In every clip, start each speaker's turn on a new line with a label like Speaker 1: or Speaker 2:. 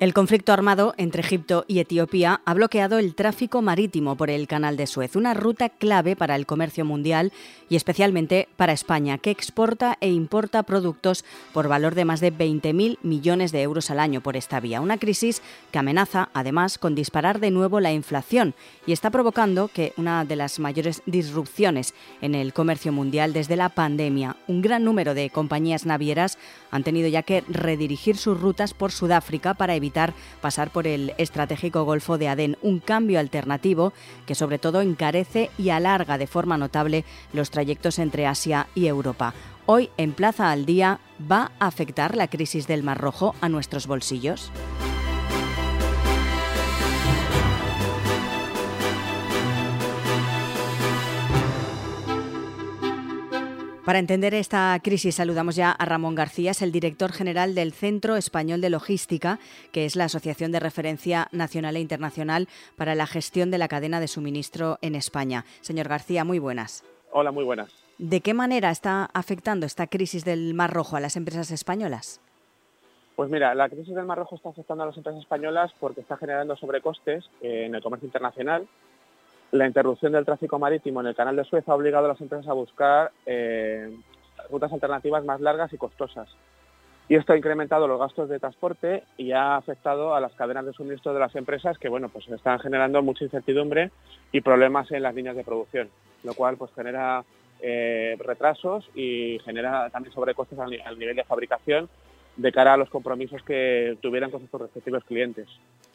Speaker 1: El conflicto armado entre Egipto y Etiopía ha bloqueado el tráfico marítimo por el Canal de Suez, una ruta clave para el comercio mundial y especialmente para España, que exporta e importa productos por valor de más de 20.000 millones de euros al año por esta vía. Una crisis que amenaza, además, con disparar de nuevo la inflación y está provocando que una de las mayores disrupciones en el comercio mundial desde la pandemia. Un gran número de compañías navieras han tenido ya que redirigir sus rutas por Sudáfrica para evitar pasar por el estratégico Golfo de Adén, un cambio alternativo que sobre todo encarece y alarga de forma notable los trayectos entre Asia y Europa. Hoy en Plaza al Día, ¿va a afectar la crisis del Mar Rojo a nuestros bolsillos? Para entender esta crisis saludamos ya a Ramón García, es el director general del Centro Español de Logística, que es la asociación de referencia nacional e internacional para la gestión de la cadena de suministro en España. Señor García, muy buenas.
Speaker 2: Hola, muy buenas.
Speaker 1: ¿De qué manera está afectando esta crisis del Mar Rojo a las empresas españolas?
Speaker 2: Pues mira, la crisis del Mar Rojo está afectando a las empresas españolas porque está generando sobrecostes en el comercio internacional la interrupción del tráfico marítimo en el canal de Suez ha obligado a las empresas a buscar eh, rutas alternativas más largas y costosas. Y esto ha incrementado los gastos de transporte y ha afectado a las cadenas de suministro de las empresas que, bueno, pues están generando mucha incertidumbre y problemas en las líneas de producción, lo cual pues genera eh, retrasos y genera también sobrecostes al nivel de fabricación de cara a los compromisos que tuvieran con sus respectivos clientes.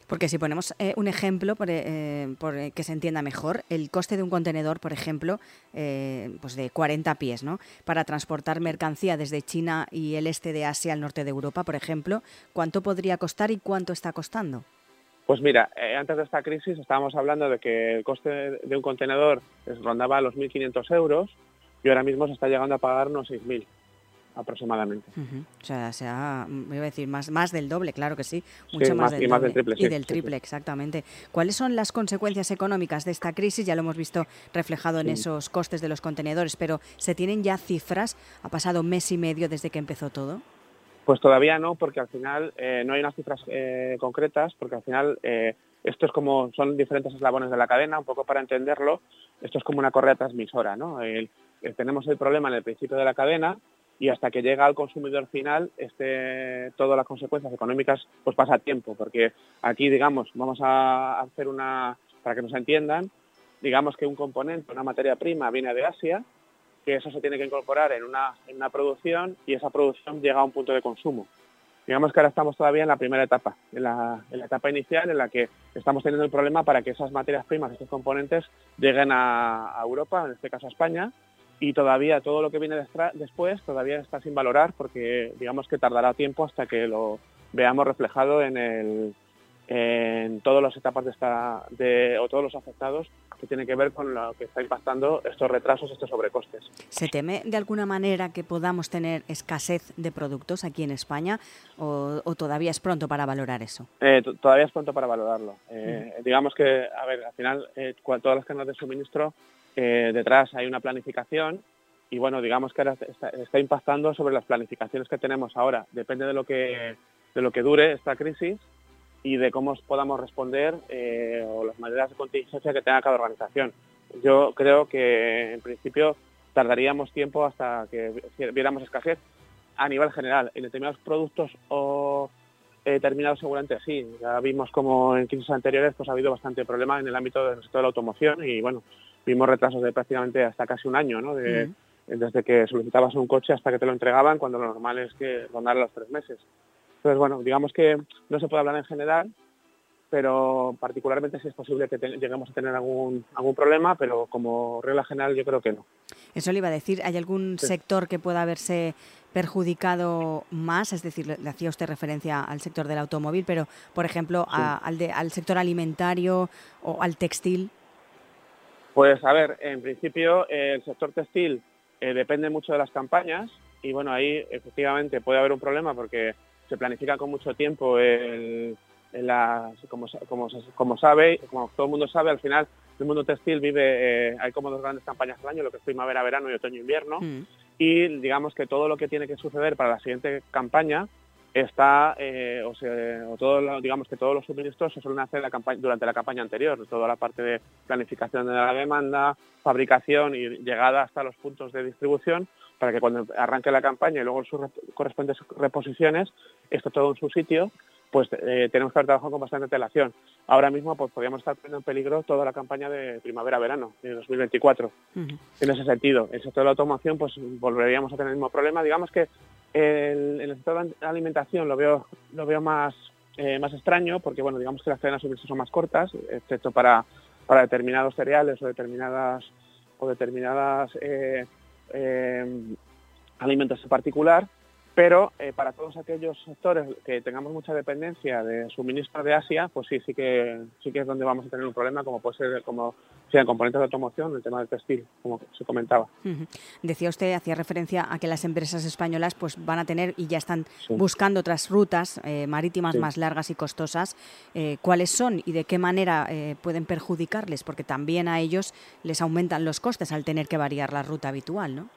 Speaker 1: Porque si ponemos eh, un ejemplo por, eh, eh, que se entienda mejor, el coste de un contenedor, por ejemplo, pues de 40 pies, ¿no? Para transportar mercancía desde China y el este de Asia al norte de Europa, por ejemplo, ¿cuánto podría costar y cuánto está costando?
Speaker 2: Pues mira, antes de esta crisis estábamos hablando de que el coste de un contenedor rondaba los 1.500 euros y ahora mismo se está llegando a pagar unos 6.000 aproximadamente.
Speaker 1: O sea, se ha, iba a decir, más, más del doble, claro que sí, mucho más, del
Speaker 2: y
Speaker 1: doble.
Speaker 2: del triple.
Speaker 1: y del triple, exactamente. ¿Cuáles son las consecuencias económicas de esta crisis? Ya lo hemos visto reflejado en esos costes de los contenedores, pero ¿se tienen ya cifras? ¿Ha pasado mes y medio desde que empezó todo?
Speaker 2: Pues todavía no, porque al final eh, no hay unas cifras eh, concretas, porque al final eh, esto es como, son diferentes eslabones de la cadena, un poco para entenderlo, esto es como una correa transmisora, ¿no? tenemos el problema en el principio de la cadena, y hasta que llega al consumidor final, este, todas las consecuencias económicas, pues pasa tiempo, porque aquí, digamos, vamos a hacer una, para que nos entiendan, digamos que un componente, una materia prima viene de Asia, que eso se tiene que incorporar en una, en una producción y esa producción llega a un punto de consumo. Digamos que ahora estamos todavía en la primera etapa, en la, etapa inicial en la que estamos teniendo el problema para que esas materias primas, estos componentes, lleguen a Europa, en este caso a España, y todavía todo lo que viene después todavía está sin valorar porque digamos que tardará tiempo hasta que lo veamos reflejado en el en todas las etapas de esta de, o todos los afectados que tienen que ver con lo que está impactando estos retrasos, estos sobrecostes.
Speaker 1: ¿Se teme de alguna manera que podamos tener escasez de productos aquí en España o, todavía es pronto para valorar eso?
Speaker 2: Eh, todavía es pronto para valorarlo. Eh, mm. Digamos que, a ver, al final eh, todas las cadenas de suministro detrás hay una planificación y bueno, digamos que ahora está, impactando sobre las planificaciones que tenemos ahora. Depende de lo que, de lo que dure esta crisis y de cómo podamos responder eh, o las maneras de contingencia que tenga cada organización. Yo creo que en principio tardaríamos tiempo hasta que viéramos escasez a nivel general. En determinados productos o eh, terminados seguramente sí. Ya vimos como en crisis anteriores pues ha habido bastante problema en el ámbito del sector de la automoción y bueno, vimos retrasos de prácticamente hasta casi un año, ¿no? De, Desde que solicitabas un coche hasta que te lo entregaban, cuando lo normal es que rondara los tres meses. Entonces, bueno, digamos que no se puede hablar en general, pero particularmente si es posible que lleguemos a tener algún, algún problema, pero como regla general yo creo que no.
Speaker 1: Eso le iba a decir, ¿hay algún sector que pueda haberse perjudicado más? Es decir, le hacía usted referencia al sector del automóvil, pero por ejemplo al, al sector alimentario o al textil.
Speaker 2: Pues a ver, en principio el sector textil eh, depende mucho de las campañas y bueno, ahí efectivamente puede haber un problema porque se planifica con mucho tiempo el, como, como, como, sabe, como todo el mundo sabe, al final el mundo textil vive, eh, hay como dos grandes campañas al año, lo que es primavera-verano y otoño-invierno, mm. y digamos que todo lo que tiene que suceder para la siguiente campaña está, eh, o, se, o todo, digamos que todos los suministros se suelen hacer la campaña, durante la campaña anterior, toda la parte de planificación de la demanda, fabricación y llegada hasta los puntos de distribución, para que cuando arranque la campaña y luego sus correspondientes reposiciones, esté todo en su sitio, pues eh, tenemos que haber trabajado con bastante antelación. Ahora mismo pues podríamos estar poniendo en peligro toda la campaña de primavera-verano de 2024. En ese sentido, en el sector de la automoción pues volveríamos a tener el mismo problema. Digamos que el, en el sector de la alimentación lo veo, lo veo más, eh, más extraño porque, bueno, digamos que las cadenas de suministro son más cortas, excepto para, para determinados cereales o determinadas, o determinadas eh, alimentos en particular, pero eh, para todos aquellos sectores que tengamos mucha dependencia de suministro de Asia, pues sí, sí que sí que es donde vamos a tener un problema, como puede ser como si en componentes de automoción, el tema del textil, como se comentaba.
Speaker 1: Decía usted, hacía referencia a que las empresas españolas pues van a tener y ya están buscando otras rutas eh, marítimas más largas y costosas. Eh, ¿Cuáles son y de qué manera pueden perjudicarles? Porque también a ellos les aumentan los costes al tener que variar la ruta habitual, ¿no?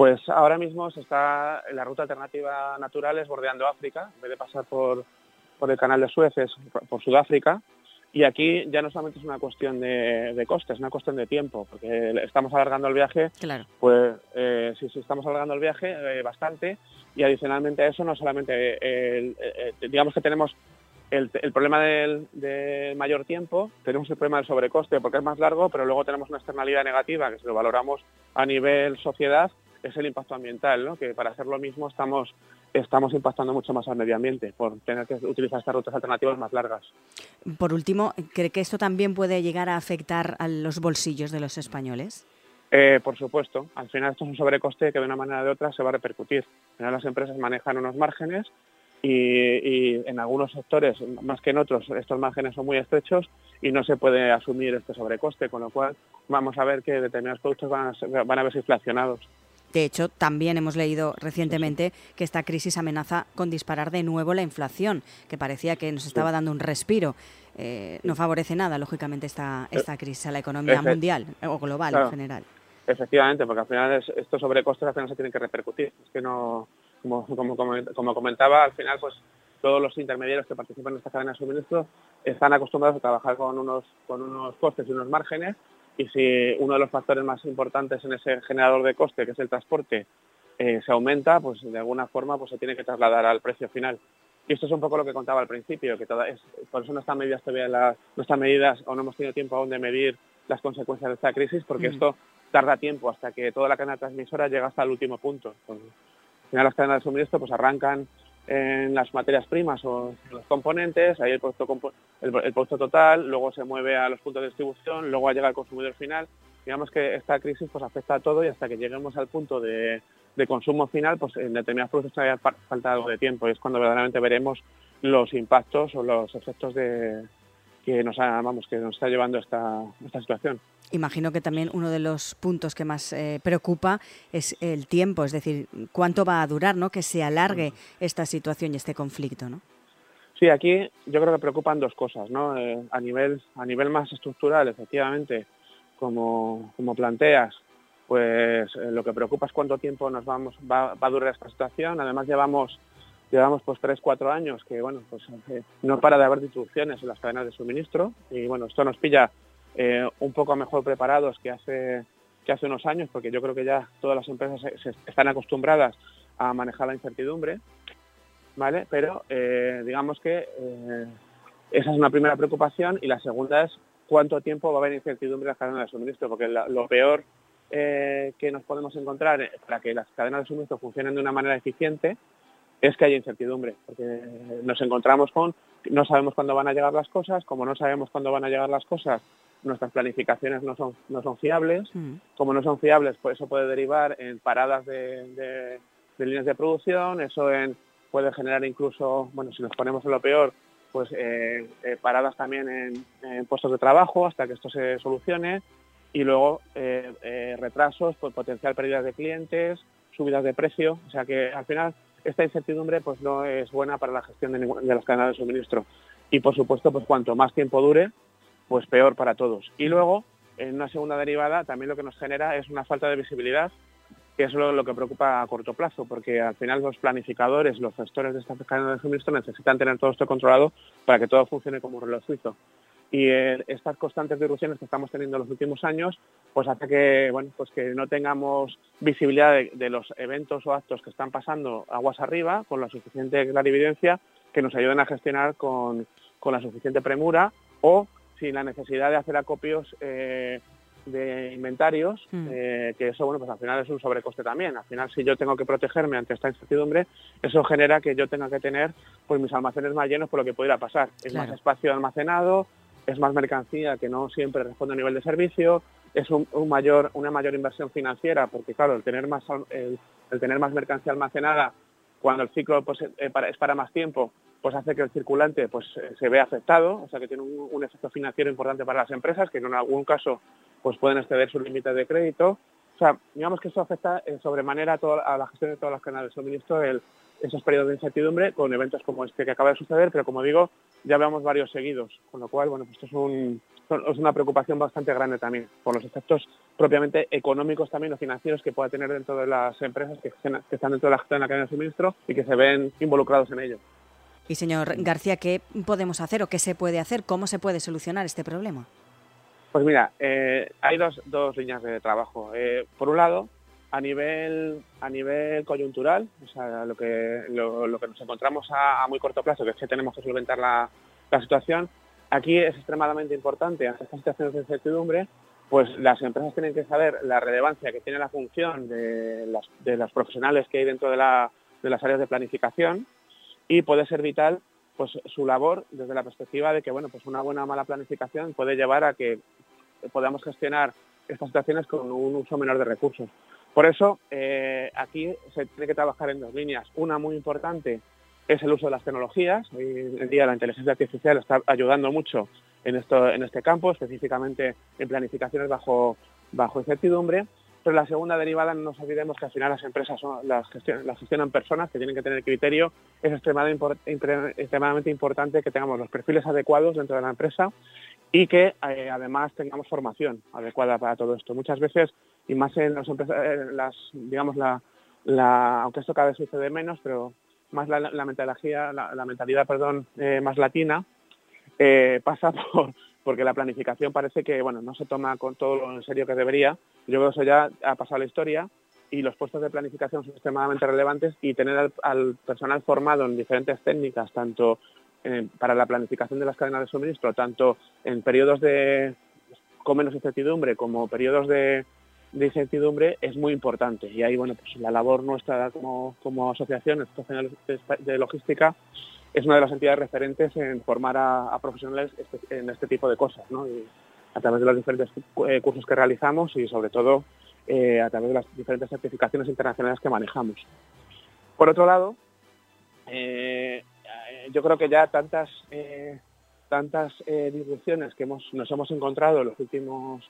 Speaker 2: Pues ahora mismo se está, la ruta alternativa natural es bordeando África, en vez de pasar por, por el canal de Suez, es por Sudáfrica. Y aquí ya no solamente es una cuestión de, de costes, es una cuestión de tiempo, porque estamos alargando el viaje,
Speaker 1: claro.
Speaker 2: pues eh, sí, sí, estamos alargando el viaje eh, bastante y adicionalmente a eso no solamente, eh, digamos que tenemos el, el problema del, del, mayor tiempo, tenemos el problema del sobrecoste porque es más largo, pero luego tenemos una externalidad negativa que si lo valoramos a nivel sociedad es el impacto ambiental, ¿no? que para hacer lo mismo estamos, estamos impactando mucho más al medio ambiente por tener que utilizar estas rutas alternativas más largas.
Speaker 1: Por último, ¿cree que esto también puede llegar a afectar a los bolsillos de los españoles?
Speaker 2: Eh, por supuesto, al final esto es un sobrecoste que de una manera o de otra se va a repercutir. Al final las empresas manejan unos márgenes y, y, en algunos sectores, más que en otros, estos márgenes son muy estrechos y no se puede asumir este sobrecoste, con lo cual vamos a ver que determinados productos van a, van a verse inflacionados.
Speaker 1: De hecho, también hemos leído recientemente que esta crisis amenaza con disparar de nuevo la inflación, que parecía que nos estaba dando un respiro. Eh, no favorece nada, lógicamente, esta, eh, esta crisis a la economía mundial o global en general.
Speaker 2: Efectivamente, porque al final estos sobrecostes al final se tienen que repercutir. Es que no, como, como, como, comentaba, al final pues todos los intermediarios que participan en esta cadena de suministro están acostumbrados a trabajar con unos, con unos costes y unos márgenes y si uno de los factores más importantes en ese generador de coste, que es el transporte, eh, se aumenta, pues de alguna forma pues se tiene que trasladar al precio final. Y esto es un poco lo que contaba al principio, que toda es, por eso no están medidas todavía las, no están medidas o no hemos tenido tiempo aún de medir las consecuencias de esta crisis, porque mm. esto tarda tiempo hasta que toda la cadena transmisora llega hasta el último punto. Pues, al final las cadenas de suministro pues arrancan en las materias primas o los componentes, ahí el producto, el, producto total, luego se mueve a los puntos de distribución, luego llega al consumidor final. Digamos que esta crisis pues afecta a todo y hasta que lleguemos al punto de, de consumo final, pues en determinados productos todavía falta algo de tiempo y es cuando verdaderamente veremos los impactos o los efectos de, que nos, vamos, que nos está llevando esta, esta situación.
Speaker 1: Imagino que también uno de los puntos que más eh, preocupa es el tiempo, es decir, cuánto va a durar, ¿no? Que se alargue esta situación y este conflicto, ¿no?
Speaker 2: Sí, aquí yo creo que preocupan dos cosas, ¿no? Eh, a nivel a nivel más estructural, efectivamente, como, como planteas, pues eh, lo que preocupa es cuánto tiempo nos vamos va, va a durar esta situación. Además llevamos llevamos pues tres, cuatro años que bueno, pues no para de haber disrupciones en las cadenas de suministro y bueno, esto nos pilla eh, un poco mejor preparados que hace, que hace unos años, porque yo creo que ya todas las empresas se, están acostumbradas a manejar la incertidumbre, ¿vale? Pero eh, digamos que eh, esa es una primera preocupación y la segunda es cuánto tiempo va a haber incertidumbre en las cadenas de suministro, porque lo peor que nos podemos encontrar para que las cadenas de suministro funcionen de una manera eficiente es que haya incertidumbre, porque nos encontramos con no sabemos cuándo van a llegar las cosas, como no sabemos cuándo van a llegar las cosas, nuestras planificaciones no son, no son fiables. Mm. Como no son fiables, pues eso puede derivar en paradas de, líneas de producción, eso en, puede generar incluso, bueno, si nos ponemos en lo peor, pues eh, eh, paradas también en, puestos de trabajo hasta que esto se solucione y luego eh, retrasos, pues potencial pérdidas de clientes, subidas de precio, o sea que al final esta incertidumbre pues no es buena para la gestión de, de las cadenas de suministro y por supuesto pues cuanto más tiempo dure pues peor para todos. Y luego, en una segunda derivada, también lo que nos genera es una falta de visibilidad que es lo, que preocupa a corto plazo, porque al final los planificadores, los gestores de esta cadena de suministro necesitan tener todo esto controlado para que todo funcione como un reloj suizo. Y estas constantes disrupciones que estamos teniendo en los últimos años, pues hace que, bueno, pues que no tengamos visibilidad de, los eventos o actos que están pasando aguas arriba con la suficiente clarividencia que nos ayuden a gestionar con, con la suficiente premura o sin la necesidad de hacer acopios eh, de inventarios, mm. eh, que eso, bueno, pues al final es un sobrecoste también. Al final, si yo tengo que protegerme ante esta incertidumbre, eso genera que yo tenga que tener pues mis almacenes más llenos por lo que pudiera pasar. Es más espacio almacenado, es más mercancía que no siempre responde a nivel de servicio, es un, mayor, una mayor inversión financiera, porque claro, el tener más, el, tener más mercancía almacenada cuando el ciclo pues, eh, es para más tiempo, pues hace que el circulante pues se vea afectado, o sea que tiene un, efecto financiero importante para las empresas, que en algún caso pues pueden exceder sus límites de crédito. Sea, digamos que eso afecta en sobremanera a, la gestión de todos los canales de suministro, el, esos periodos de incertidumbre con eventos como este que acaba de suceder, pero como digo, ya veamos varios seguidos, con lo cual, bueno, pues esto es, un, es una preocupación bastante grande también, por los efectos propiamente económicos también o financieros que pueda tener dentro de las empresas que, que están dentro de la gestión de la cadena de suministro y que se ven involucrados en ello.
Speaker 1: Y señor García, ¿qué podemos hacer o qué se puede hacer? ¿Cómo se puede solucionar este problema?
Speaker 2: Pues mira, eh, hay dos, dos, líneas de trabajo. Eh, por un lado, a nivel a nivel coyuntural, o sea, lo que lo, que nos encontramos a, muy corto plazo, que es que tenemos que solventar la, situación, aquí es extremadamente importante ante estas situaciones de incertidumbre, pues las empresas tienen que saber la relevancia que tiene la función de, las, de los profesionales que hay dentro de, la, de las áreas de planificación y puede ser vital pues su labor desde la perspectiva de que bueno pues una buena o mala planificación puede llevar a que podamos gestionar estas situaciones con un uso menor de recursos. Por eso, eh, aquí se tiene que trabajar en dos líneas. Una muy importante es el uso de las tecnologías. Hoy en día la inteligencia artificial está ayudando mucho en, esto, en este campo, específicamente en planificaciones bajo, bajo incertidumbre. Pero la segunda derivada, no nos olvidemos que al final las empresas son, las, gestionan, las gestionan personas que tienen que tener criterio. Es extremadamente, importante que tengamos los perfiles adecuados dentro de la empresa y que eh, además tengamos formación adecuada para todo esto. Muchas veces, y más en las empresas, las, digamos, la, aunque esto cada vez sucede menos, pero más la, la mentalidad, la, mentalidad perdón, eh, más latina, eh, pasa por, porque la planificación parece que bueno no se toma con todo lo en serio que debería. Yo creo que eso ya ha pasado la historia y los puestos de planificación son extremadamente relevantes y tener al, personal formado en diferentes técnicas, tanto eh, para la planificación de las cadenas de suministro, tanto en periodos de con menos incertidumbre como periodos de, incertidumbre, es muy importante. Y ahí, bueno, pues la labor nuestra como, como asociación de logística es una de las entidades referentes en formar a, profesionales este, en este tipo de cosas, ¿no? a través de los diferentes eh, cursos que realizamos y sobre todo eh, a través de las diferentes certificaciones internacionales que manejamos. Por otro lado, eh, yo creo que ya tantas tantas disrupciones que hemos, nos hemos encontrado en los últimos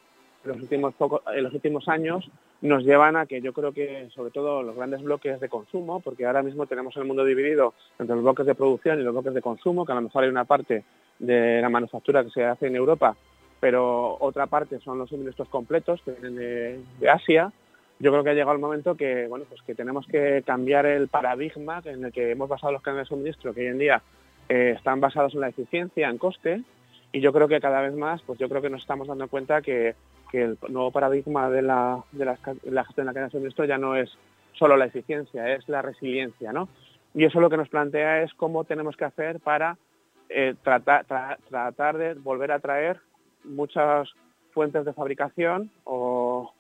Speaker 2: en los últimos años nos llevan a que yo creo que sobre todo los grandes bloques de consumo, porque ahora mismo tenemos el mundo dividido entre los bloques de producción y los bloques de consumo, que a lo mejor hay una parte de la manufactura que se hace en Europa, pero otra parte son los suministros completos que vienen de, Asia. Yo creo que ha llegado el momento que bueno pues que tenemos que cambiar el paradigma en el que hemos basado los canales de suministro, que hoy en día eh, están basados en la eficiencia, en coste, y yo creo que cada vez más, pues yo creo que nos estamos dando cuenta que que el nuevo paradigma de la, de la, gestión de la cadena de suministro ya no es solo la eficiencia, es la resiliencia, ¿no? Y eso lo que nos plantea es cómo tenemos que hacer para eh, tratar, tratar de volver a traer muchas fuentes de fabricación o,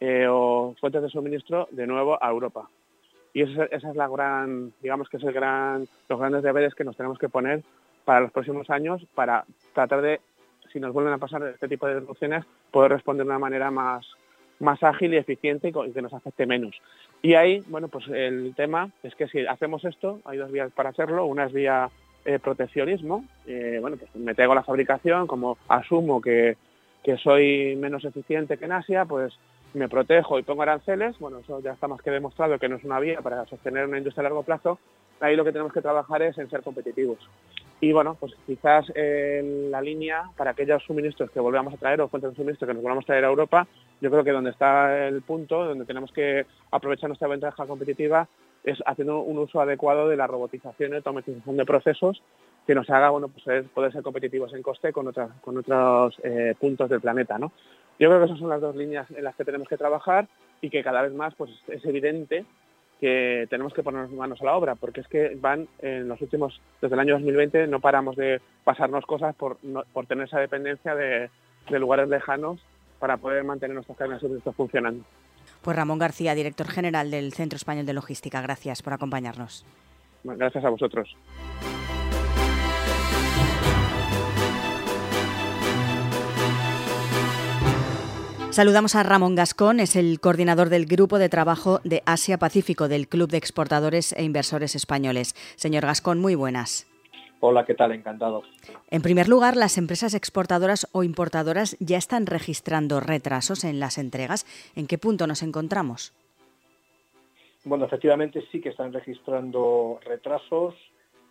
Speaker 2: eh, o, fuentes de suministro de nuevo a Europa. Y esa, esa, es la gran, digamos que es el gran, los grandes deberes que nos tenemos que poner para los próximos años para tratar de si nos vuelven a pasar este tipo de disrupciones, poder responder de una manera más, más ágil y eficiente y que nos afecte menos. Y ahí, bueno, pues el tema es que si hacemos esto, hay dos vías para hacerlo. Una es vía eh, proteccionismo. Eh, bueno, pues me tengo la fabricación, como asumo que, que soy menos eficiente que en Asia, pues me protejo y pongo aranceles. Bueno, eso ya está más que demostrado que no es una vía para sostener una industria a largo plazo. Ahí lo que tenemos que trabajar es en ser competitivos. Y bueno, pues quizás en la línea para aquellos suministros que volvamos a traer o fuentes de suministro que nos volvamos a traer a Europa, yo creo que donde está el punto, donde tenemos que aprovechar nuestra ventaja competitiva, es haciendo un uso adecuado de la robotización y automatización de procesos que nos haga bueno, pues, poder ser competitivos en coste con, con otros eh, puntos del planeta. ¿no? Yo creo que esas son las dos líneas en las que tenemos que trabajar y que cada vez más pues, es evidente que tenemos que ponernos manos a la obra, porque es que van en los últimos, desde el año 2020, no paramos de pasarnos cosas por, por tener esa dependencia de, de lugares lejanos para poder mantener nuestras cadenas de suministro funcionando.
Speaker 1: Pues Ramón García, director general del Centro Español de Logística, gracias por acompañarnos.
Speaker 2: Gracias a vosotros.
Speaker 1: Saludamos a Ramón Gascón, es el coordinador del Grupo de Trabajo de Asia-Pacífico del Club de Exportadores e Inversores Españoles. Señor Gascón, muy buenas.
Speaker 3: Hola, ¿qué tal? Encantado.
Speaker 1: En primer lugar, las empresas exportadoras o importadoras ya están registrando retrasos en las entregas. ¿En qué punto nos encontramos?
Speaker 3: Bueno, efectivamente sí que están registrando retrasos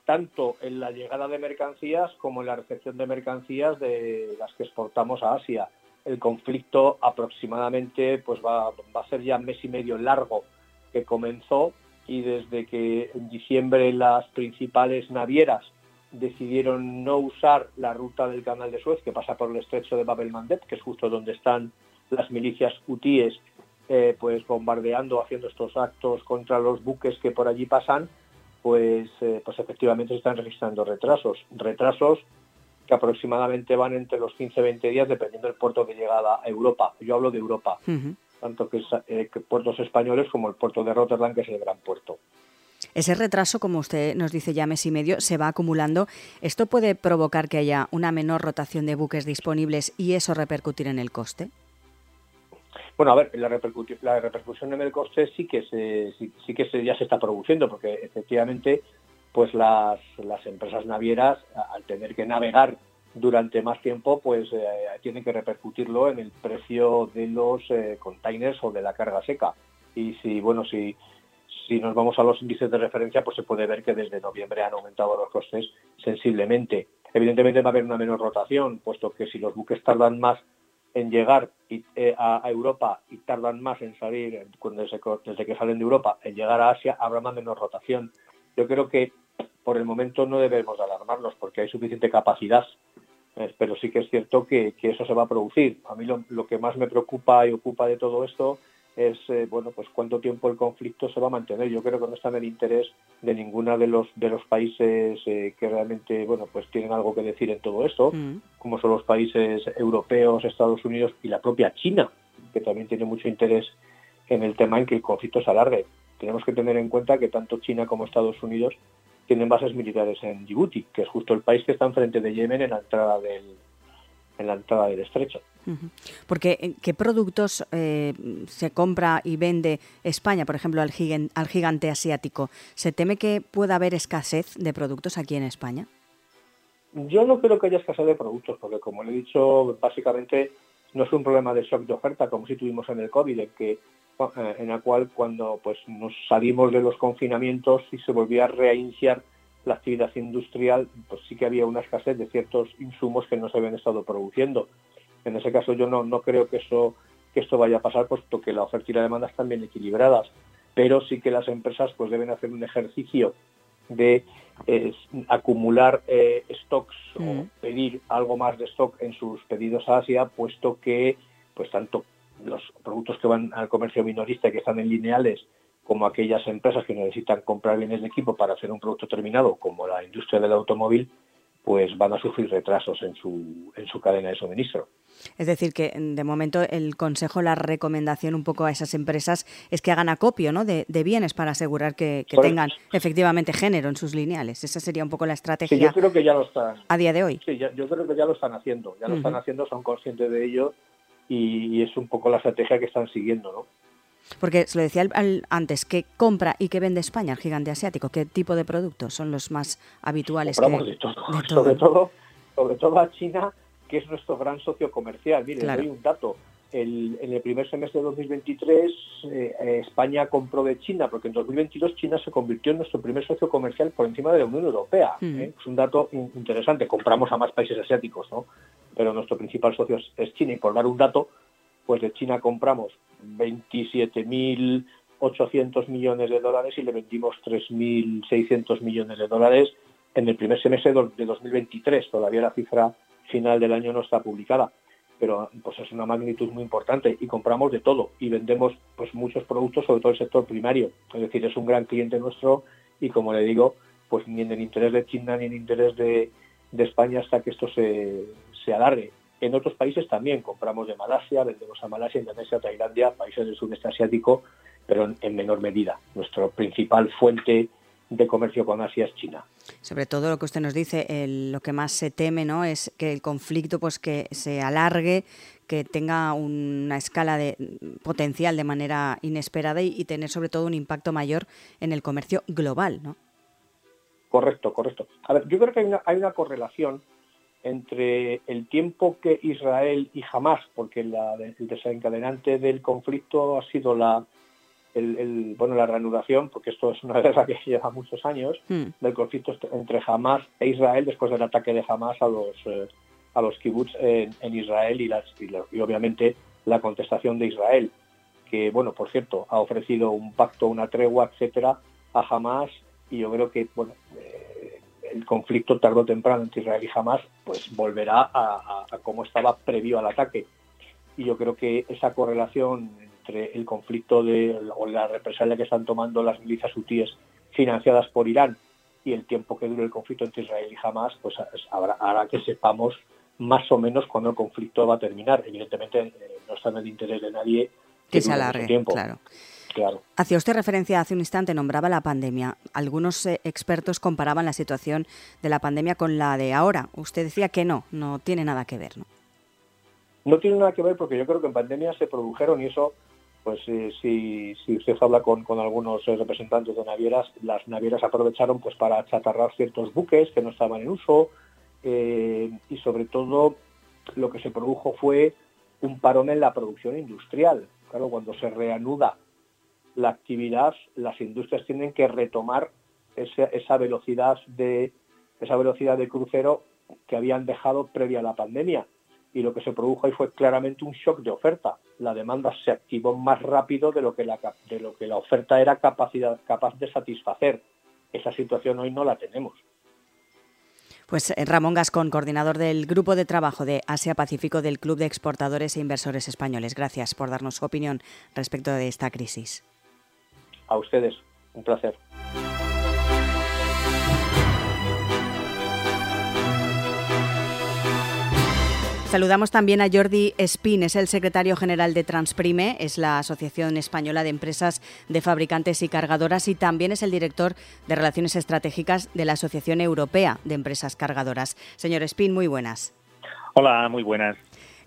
Speaker 3: tanto en la llegada de mercancías como en la recepción de mercancías de las que exportamos a Asia. El conflicto aproximadamente pues va, a ser ya mes y medio largo que comenzó y desde que en diciembre las principales navieras decidieron no usar la ruta del canal de Suez, que pasa por el estrecho de Bab el Mandeb, que es justo donde están las milicias hutíes, eh, pues bombardeando, haciendo estos actos contra los buques que por allí pasan, pues, eh, pues efectivamente se están registrando retrasos. Retrasos que aproximadamente van entre los 15-20 días, dependiendo del puerto de llegada a Europa. Yo hablo de Europa, tanto que, eh, que puertos españoles como el puerto de Rotterdam, que es el gran puerto.
Speaker 1: Ese retraso, como usted nos dice ya mes y medio, se va acumulando. ¿Esto puede provocar que haya una menor rotación de buques disponibles y eso repercutir en el coste?
Speaker 3: Bueno, a ver, la, repercusión en el coste sí que se, sí, que se, ya se está produciendo, porque efectivamente, pues las, las empresas navieras, al tener que navegar durante más tiempo, pues eh, tienen que repercutirlo en el precio de los eh, containers o de la carga seca. Y si, bueno, si si nos vamos a los índices de referencia, pues se puede ver que desde noviembre han aumentado los costes sensiblemente. Evidentemente va a haber una menor rotación, puesto que si los buques tardan más en llegar eh, a, Europa y tardan más en salir, desde, que salen de Europa, en llegar a Asia, habrá una menor rotación. Yo creo que por el momento no debemos alarmarnos porque hay suficiente capacidad, eh, pero sí que es cierto que, eso se va a producir. A mí lo que más me preocupa y ocupa de todo esto es eh, bueno pues cuánto tiempo el conflicto se va a mantener yo creo que no está en el interés de ninguna de los de los países eh, que realmente bueno pues tienen algo que decir en todo esto mm. como son los países europeos Estados Unidos y la propia China que también tiene mucho interés en el tema en que el conflicto se alargue tenemos que tener en cuenta que tanto China como Estados Unidos tienen bases militares en Djibouti que es justo el país que está enfrente de Yemen en la entrada del en la entrada del estrecho
Speaker 1: porque, eh, ¿qué productos eh, se compra y vende España, por ejemplo, al, al gigante asiático? ¿Se teme que pueda haber escasez de productos aquí en España?
Speaker 3: Yo no creo que haya escasez de productos, porque como le he dicho, básicamente no es un problema de shock de oferta como si tuvimos en el COVID, en, que, en la cual cuando pues, nos salimos de los confinamientos y se volvía a reiniciar la actividad industrial, pues sí que había una escasez de ciertos insumos que no se habían estado produciendo. En ese caso yo no, no creo que eso que esto vaya a pasar, puesto que la oferta y la demanda están bien equilibradas, pero sí que las empresas pues deben hacer un ejercicio de eh, acumular eh, stocks o mm. pedir algo más de stock en sus pedidos a Asia, puesto que pues tanto los productos que van al comercio minorista y que están en lineales como aquellas empresas que necesitan comprar bienes de equipo para hacer un producto terminado, como la industria del automóvil, pues van a sufrir retrasos en su, en su cadena de suministro.
Speaker 1: Es decir, que de momento el consejo, la recomendación un poco a esas empresas es que hagan acopio ¿no? de, bienes para asegurar que, tengan efectivamente género en sus lineales. Esa sería un poco la estrategia.
Speaker 3: Sí, yo creo que ya lo están.
Speaker 1: A día de hoy.
Speaker 3: Sí, yo creo que ya lo están haciendo. Ya lo están haciendo, son conscientes de ello y, es un poco la estrategia que están siguiendo, ¿no?
Speaker 1: Porque se lo decía antes, ¿qué compra y qué vende España, el gigante asiático? ¿Qué tipo de productos son los más habituales?
Speaker 3: Compramos de, todo. Sobre todo, sobre todo a China que es nuestro gran socio comercial. Mire, le doy un dato. En el primer semestre de 2023 eh, España compró de China, porque en 2022 China se convirtió en nuestro primer socio comercial por encima de la Unión Europea. Mm. ¿eh? Es un dato interesante. Compramos a más países asiáticos, ¿no? pero nuestro principal socio es, China. Y por dar un dato, pues de China compramos 27.800 millones de dólares y le vendimos 3.600 millones de dólares en el primer semestre de 2023. Todavía la cifra final del año no está publicada, pero pues es una magnitud muy importante y compramos de todo y vendemos pues muchos productos, sobre todo el sector primario. Es decir, es un gran cliente nuestro y como le digo, pues ni en el interés de China ni en el interés de, España hasta que esto se, se alargue. En otros países también compramos de Malasia, vendemos a Malasia, Indonesia, Tailandia, países del sudeste asiático, pero en, menor medida. Nuestra principal fuente de comercio con Asia es China.
Speaker 1: Sobre todo lo que usted nos dice, lo que más se teme ¿no? es que el conflicto pues que se alargue, que tenga una escala de potencial de manera inesperada y, y, tener sobre todo un impacto mayor en el comercio global, ¿no?
Speaker 3: Correcto, correcto. A ver, yo creo que hay una, hay una correlación entre el tiempo que Israel y Hamas, porque la, el desencadenante del conflicto ha sido la, el, bueno, la reanudación, porque esto es una guerra que lleva muchos años, hmm. del conflicto entre Hamas e Israel después del ataque de Hamas a los, eh, a los kibbutz en, Israel y, las, y, obviamente la contestación de Israel, que, bueno, por cierto, ha ofrecido un pacto, una tregua, etcétera, a Hamas y yo creo que, bueno, eh, el conflicto tarde o temprano entre Israel y Hamas pues volverá a, a, como estaba previo al ataque. Y yo creo que esa correlación entre el conflicto de, o la represalia que están tomando las milicias hutíes financiadas por Irán y el tiempo que dure el conflicto entre Israel y Hamas, pues habrá, hará que sepamos más o menos cuándo el conflicto va a terminar. Evidentemente eh, no está en el interés de nadie
Speaker 1: que, se alargue, tiempo. claro. Hacía usted referencia hace un instante, nombraba la pandemia. Algunos eh, expertos comparaban la situación de la pandemia con la de ahora. Usted decía que no, no tiene nada que ver, ¿no?
Speaker 3: No tiene nada que ver porque yo creo que en pandemia se produjeron y eso, pues eh, si, si, usted habla con, algunos eh, representantes de navieras, las navieras aprovecharon pues para chatarrar ciertos buques que no estaban en uso y sobre todo lo que se produjo fue un parón en la producción industrial. Claro, cuando se reanuda la actividad, las industrias tienen que retomar esa velocidad de crucero que habían dejado previa a la pandemia. Y lo que se produjo ahí fue claramente un shock de oferta. La demanda se activó más rápido de lo que la, de lo que la oferta era capacidad, capaz de satisfacer. Esa situación hoy no la tenemos.
Speaker 1: Pues eh, Ramón Gascón, coordinador del Grupo de Trabajo de Asia-Pacífico del Club de Exportadores e Inversores Españoles. Gracias por darnos su opinión respecto de esta crisis.
Speaker 3: A ustedes, un placer.
Speaker 1: Saludamos también a Jordi Espín, es el secretario general de Transprime, es la Asociación Española de Empresas de Fabricantes y Cargadoras y también es el director de Relaciones Estratégicas de la Asociación Europea de Empresas Cargadoras. Señor Espín, muy buenas.
Speaker 4: Hola, muy buenas.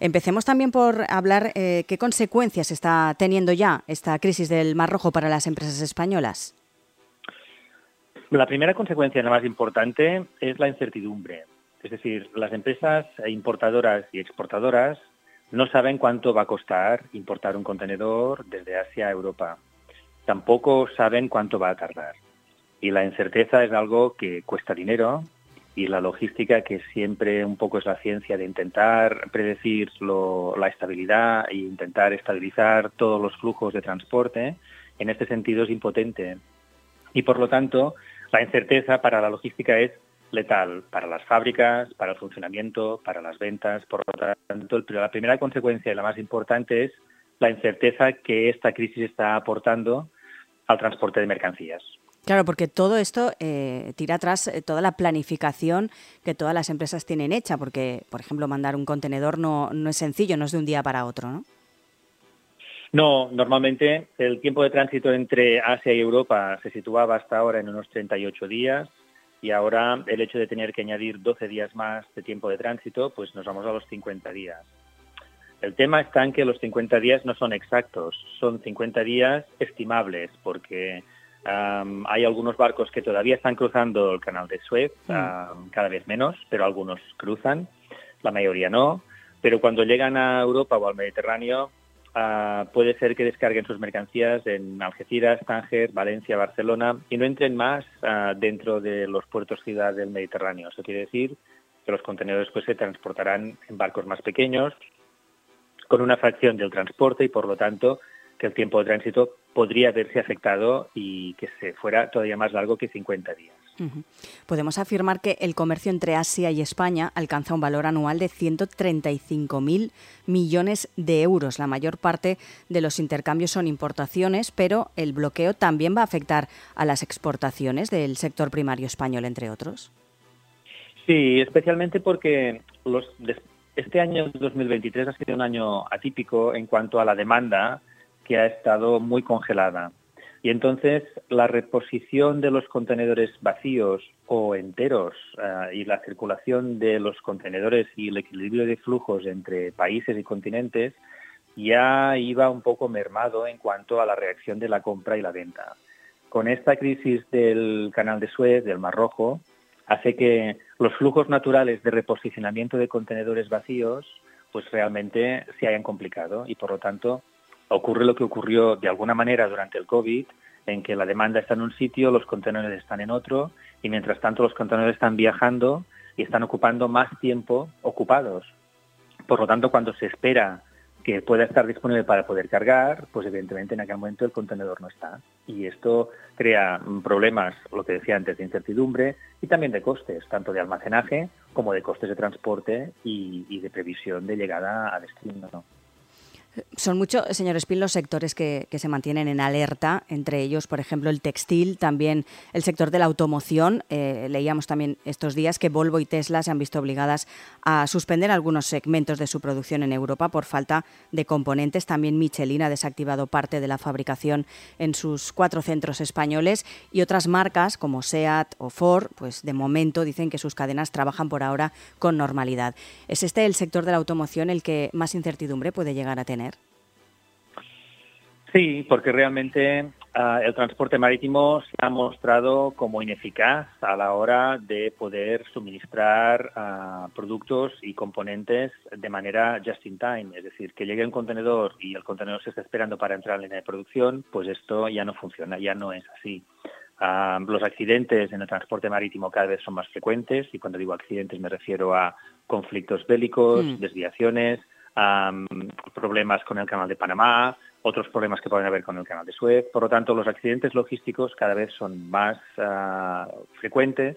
Speaker 1: Empecemos también por hablar eh, qué consecuencias está teniendo ya esta crisis del Mar Rojo para las empresas españolas.
Speaker 4: La primera consecuencia, la más importante, es la incertidumbre. Es decir, las empresas importadoras y exportadoras no saben cuánto va a costar importar un contenedor desde Asia a Europa. Tampoco saben cuánto va a tardar. Y la incerteza es algo que cuesta dinero y la logística, que siempre un poco es la ciencia de intentar predecir la estabilidad e intentar estabilizar todos los flujos de transporte, en este sentido es impotente. Y por lo tanto, la incerteza para la logística es letal para las fábricas, para el funcionamiento, para las ventas. Por lo tanto, la primera consecuencia y la más importante es la incerteza que esta crisis está aportando al transporte de mercancías.
Speaker 1: Claro, porque todo esto eh, tira atrás eh, toda la planificación que todas las empresas tienen hecha, porque, por ejemplo, mandar un contenedor no, no es sencillo, no es de un día para otro, ¿no?
Speaker 4: No, normalmente el tiempo de tránsito entre Asia y Europa se situaba hasta ahora en unos 38 días y ahora el hecho de tener que añadir 12 días más de tiempo de tránsito, pues nos vamos a los 50 días. El tema está en que los 50 días no son exactos, son 50 días estimables, porque hay algunos barcos que todavía están cruzando el canal de Suez, mm. cada vez menos, pero algunos cruzan, la mayoría no. Pero cuando llegan a Europa o al Mediterráneo, ah, puede ser que descarguen sus mercancías en Algeciras, Tánger, Valencia, Barcelona y no entren más ah, dentro de los puertos ciudad del Mediterráneo. Eso quiere decir que los contenedores pues, se transportarán en barcos más pequeños con una fracción del transporte y por lo tanto que el tiempo de tránsito podría verse afectado y que se fuera todavía más largo que 50 días.
Speaker 1: Podemos afirmar que el comercio entre Asia y España alcanza un valor anual de 135.000 millones de euros. La mayor parte de los intercambios son importaciones, pero el bloqueo también va a afectar a las exportaciones del sector primario español, entre otros.
Speaker 4: Sí, especialmente porque los, este año 2023 ha sido un año atípico en cuanto a la demanda que ha estado muy congelada. Y entonces la reposición de los contenedores vacíos o enteros eh, y la circulación de los contenedores y el equilibrio de flujos entre países y continentes ya iba un poco mermado en cuanto a la reacción de la compra y la venta. Con esta crisis del canal de Suez, del Mar Rojo, hace que los flujos naturales de reposicionamiento de contenedores vacíos pues realmente se hayan complicado y por lo tanto ocurre lo que ocurrió de alguna manera durante el COVID, en que la demanda está en un sitio, los contenedores están en otro, y mientras tanto los contenedores están viajando y están ocupando más tiempo ocupados. Por lo tanto, cuando se espera que pueda estar disponible para poder cargar, pues evidentemente en aquel momento el contenedor no está. Y esto crea problemas, lo que decía antes, de incertidumbre y también de costes, tanto de almacenaje como de costes de transporte y, de previsión de llegada a destino.
Speaker 1: Son muchos, señor Espín, los sectores que, se mantienen en alerta, entre ellos, por ejemplo, el textil, también el sector de la automoción. Eh, leíamos también estos días que Volvo y Tesla se han visto obligadas a suspender algunos segmentos de su producción en Europa por falta de componentes. También Michelin ha desactivado parte de la fabricación en sus cuatro centros españoles y otras marcas como SEAT o Ford, pues de momento dicen que sus cadenas trabajan por ahora con normalidad. ¿Es este el sector de la automoción el que más incertidumbre puede llegar a tener?
Speaker 4: Sí, porque realmente ah, el transporte marítimo se ha mostrado como ineficaz a la hora de poder suministrar ah, productos y componentes de manera just in time, es decir, que llegue un contenedor y el contenedor se está esperando para entrar en la línea de producción, pues esto ya no funciona, ya no es así. Ah, los accidentes en el transporte marítimo cada vez son más frecuentes y cuando digo accidentes me refiero a conflictos bélicos, hmm. desviaciones, problemas con el canal de Panamá, otros problemas que pueden haber con el canal de Suez. Por lo tanto, los accidentes logísticos cada vez son más ah, frecuentes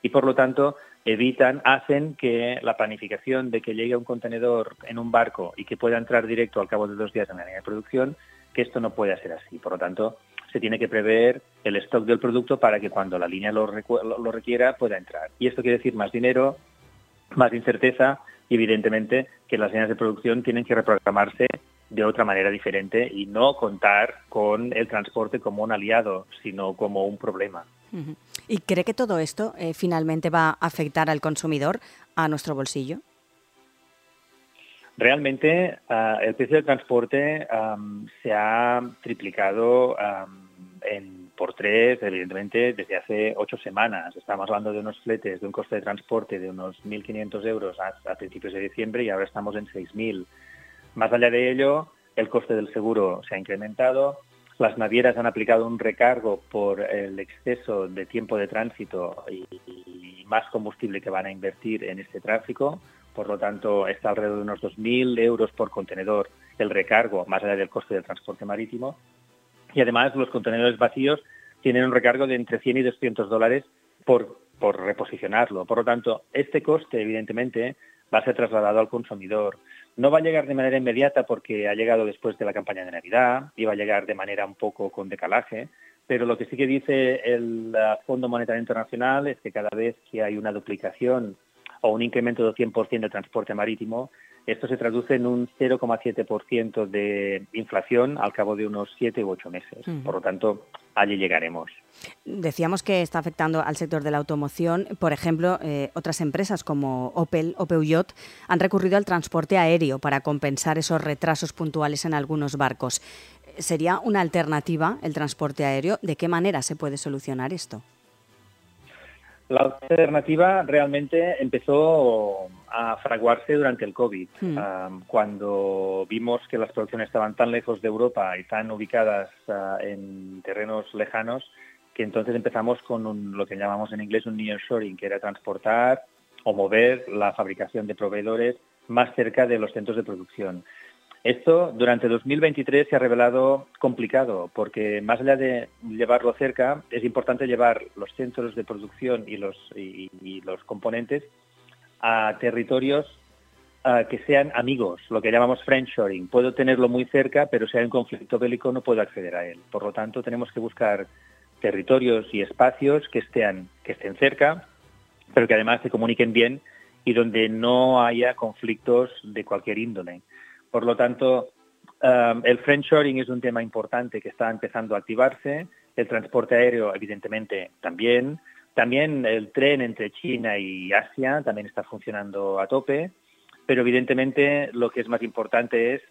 Speaker 4: y, por lo tanto, evitan, hacen que la planificación de que llegue un contenedor en un barco y que pueda entrar directo al cabo de dos días en la línea de producción, que esto no pueda ser así. Por lo tanto, se tiene que prever el stock del producto para que cuando la línea lo, lo requiera pueda entrar. Y esto quiere decir más dinero, más incerteza y evidentemente que las líneas de producción tienen que reprogramarse de otra manera diferente y no contar con el transporte como un aliado, sino como un problema.
Speaker 1: ¿Y cree que todo esto eh, finalmente va a afectar al consumidor, a nuestro bolsillo?
Speaker 4: Realmente ah, el precio del transporte se ha triplicado en por tres, evidentemente, desde hace ocho semanas. Estamos hablando de unos fletes, de un coste de transporte de unos 1.500 euros a, principios de diciembre y ahora estamos en 6.000. Más allá de ello, el coste del seguro se ha incrementado. Las navieras han aplicado un recargo por el exceso de tiempo de tránsito y, más combustible que van a invertir en este tráfico. Por lo tanto, está alrededor de unos 2.000 euros por contenedor el recargo, más allá del coste del transporte marítimo. Y además los contenedores vacíos tienen un recargo de entre 100 y 200 dólares por reposicionarlo. Por lo tanto, este coste, evidentemente, va a ser trasladado al consumidor. No va a llegar de manera inmediata porque ha llegado después de la campaña de Navidad y va a llegar de manera un poco con decalaje, pero lo que sí que dice el Fondo Monetario Internacional es que cada vez que hay una duplicación o un incremento del 100% de transporte marítimo, esto se traduce en un 0,7% de inflación al cabo de unos 7 u 8 meses. Por lo tanto, allí llegaremos.
Speaker 1: Decíamos que está afectando al sector de la automoción. Por ejemplo, eh, otras empresas como Opel o Peugeot han recurrido al transporte aéreo para compensar esos retrasos puntuales en algunos barcos. ¿Sería una alternativa el transporte aéreo? ¿De qué manera se puede solucionar esto?
Speaker 4: La alternativa realmente empezó a fraguarse durante el COVID, hmm. cuando vimos que las producciones estaban tan lejos de Europa y tan ubicadas ah, en terrenos lejanos, que entonces empezamos con lo que llamamos en inglés un nearshoring, que era transportar o mover la fabricación de proveedores más cerca de los centros de producción. Esto durante 2023 se ha revelado complicado porque más allá de llevarlo cerca, es importante llevar los centros de producción y los, componentes a territorios que sean amigos, lo que llamamos friendshoring. Puedo tenerlo muy cerca, pero si hay un conflicto bélico no puedo acceder a él. Por lo tanto, tenemos que buscar territorios y espacios que estén, que estén cerca, pero que además se comuniquen bien y donde no haya conflictos de cualquier índole. Por lo tanto, um, el friendshoring es un tema importante que está empezando a activarse, el transporte aéreo evidentemente también, también el tren entre China y Asia también está funcionando a tope, pero evidentemente lo que es más importante es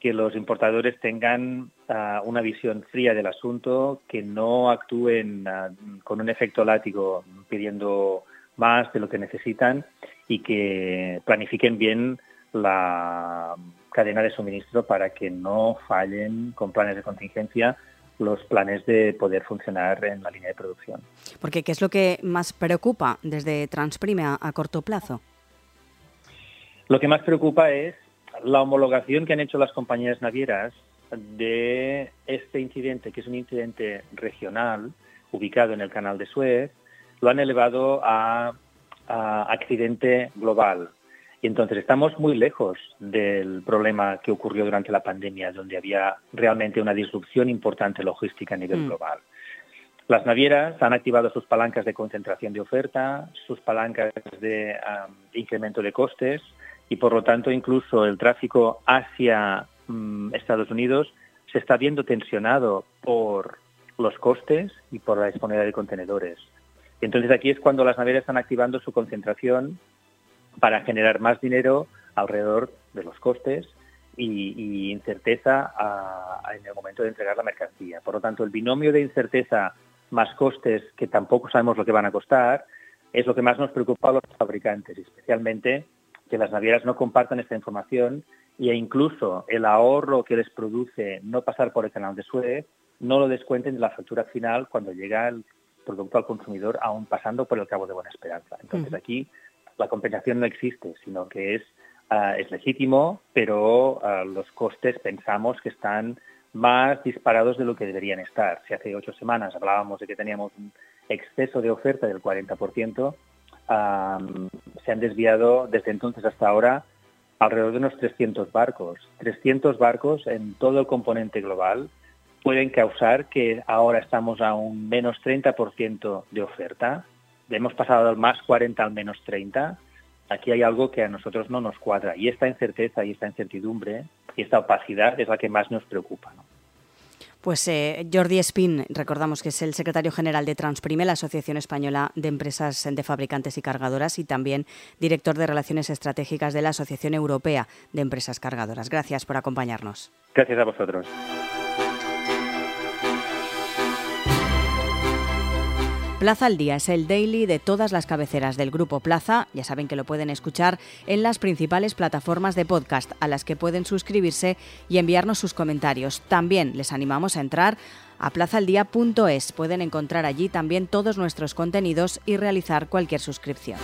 Speaker 4: que los importadores tengan uh, una visión fría del asunto, que no actúen uh, con un efecto látigo pidiendo más de lo que necesitan y que planifiquen bien la cadena de suministro para que no fallen con planes de contingencia los planes de poder funcionar en la línea de producción.
Speaker 1: Porque ¿qué es lo que más preocupa desde Transprime a, corto plazo?
Speaker 4: Lo que más preocupa es la homologación que han hecho las compañías navieras de este incidente, que es un incidente regional ubicado en el canal de Suez, lo han elevado a, accidente global. Y entonces estamos muy lejos del problema que ocurrió durante la pandemia, donde había realmente una disrupción importante logística a nivel mm. global. Las navieras han activado sus palancas de concentración de oferta, sus palancas de incremento de costes y, por lo tanto, incluso el tráfico hacia mm, Estados Unidos se está viendo tensionado por los costes y por la disponibilidad de contenedores. Entonces aquí es cuando las navieras están activando su concentración para generar más dinero alrededor de los costes y, incerteza en el momento de entregar la mercancía. Por lo tanto, el binomio de incerteza más costes, que tampoco sabemos lo que van a costar, es lo que más nos preocupa a los fabricantes, especialmente que las navieras no compartan esta información e incluso el ahorro que les produce no pasar por el canal de Suez no lo descuenten de la factura final cuando llega el producto al consumidor aún pasando por el Cabo de Buena Esperanza. Entonces aquí la compensación no existe, sino que es, ah, es legítimo, pero ah, los costes pensamos que están más disparados de lo que deberían estar. Si hace ocho semanas hablábamos de que teníamos un exceso de oferta del 40%, se han desviado desde entonces hasta ahora alrededor de unos 300 barcos. 300 barcos en todo el componente global pueden causar que ahora estamos a un menos 30% de oferta. Hemos pasado del más 40 al menos 30. Aquí hay algo que a nosotros no nos cuadra. Y esta incerteza y esta incertidumbre y esta opacidad es la que más nos preocupa.
Speaker 1: Pues eh, Jordi Espín, recordamos que es el secretario general de Transprime, la Asociación Española de Empresas de Fabricantes y Cargadoras, y también director de Relaciones Estratégicas de la Asociación Europea de Empresas Cargadoras. Gracias por acompañarnos.
Speaker 4: Gracias a vosotros.
Speaker 1: Plaza al Día es el daily de todas las cabeceras del Grupo Plaza. Ya saben que lo pueden escuchar en las principales plataformas de podcast a las que pueden suscribirse y enviarnos sus comentarios. También les animamos a entrar a plazaldía.es. Pueden encontrar allí también todos nuestros contenidos y realizar cualquier suscripción.